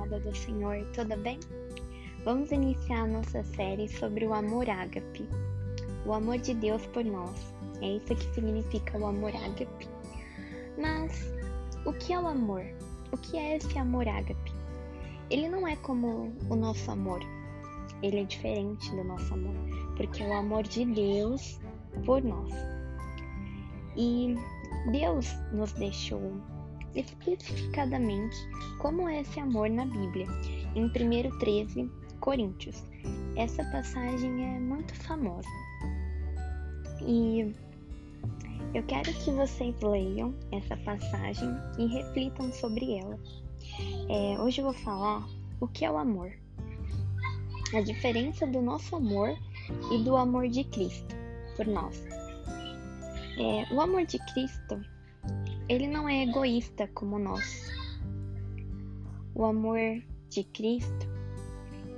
amada do Senhor, tudo bem? Vamos iniciar nossa série sobre o amor ágape, o amor de Deus por nós. É isso que significa o amor ágape. Mas o que é o amor? O que é esse amor ágape? Ele não é como o nosso amor. Ele é diferente do nosso amor, porque é o amor de Deus por nós. E Deus nos deixou especificadamente como é esse amor na Bíblia, em 1 13 Coríntios. Essa passagem é muito famosa. E eu quero que vocês leiam essa passagem e reflitam sobre ela. É, hoje eu vou falar o que é o amor, a diferença do nosso amor e do amor de Cristo por nós. É, o amor de Cristo ele não é egoísta como nós. O amor de Cristo,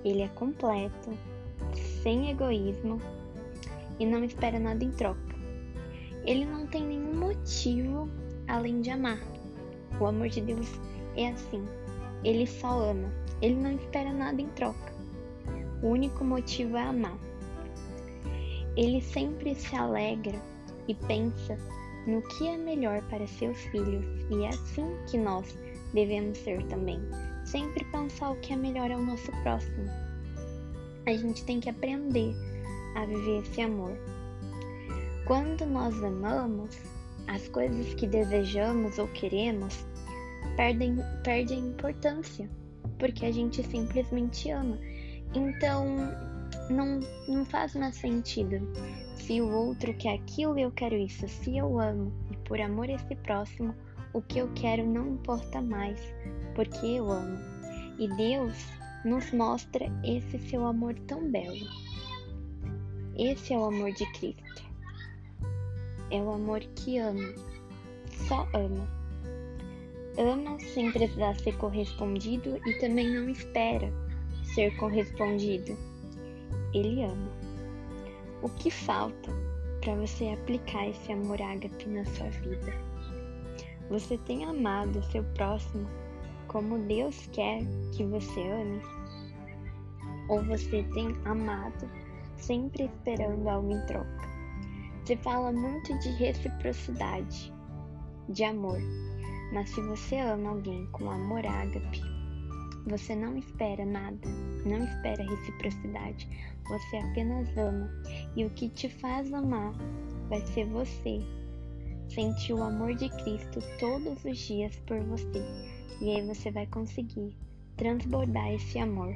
ele é completo, sem egoísmo e não espera nada em troca. Ele não tem nenhum motivo além de amar. O amor de Deus é assim. Ele só ama. Ele não espera nada em troca. O único motivo é amar. Ele sempre se alegra e pensa no que é melhor para seus filhos, e é assim que nós devemos ser também. Sempre pensar o que é melhor ao nosso próximo. A gente tem que aprender a viver esse amor. Quando nós amamos, as coisas que desejamos ou queremos perdem, perdem importância, porque a gente simplesmente ama. Então, não, não faz mais sentido se o outro quer aquilo eu quero isso, se eu amo e por amor esse próximo, o que eu quero não importa mais, porque eu amo. E Deus nos mostra esse seu amor tão belo. Esse é o amor de Cristo. É o amor que ama, só ama. Ama sem precisar ser correspondido e também não espera ser correspondido. Ele ama. O que falta para você aplicar esse amor ágape na sua vida? Você tem amado seu próximo como Deus quer que você ame? Ou você tem amado sempre esperando algo em troca? Se fala muito de reciprocidade, de amor, mas se você ama alguém com amor ágape, você não espera nada, não espera reciprocidade, você apenas ama. E o que te faz amar vai ser você. Sentir o amor de Cristo todos os dias por você. E aí você vai conseguir transbordar esse amor.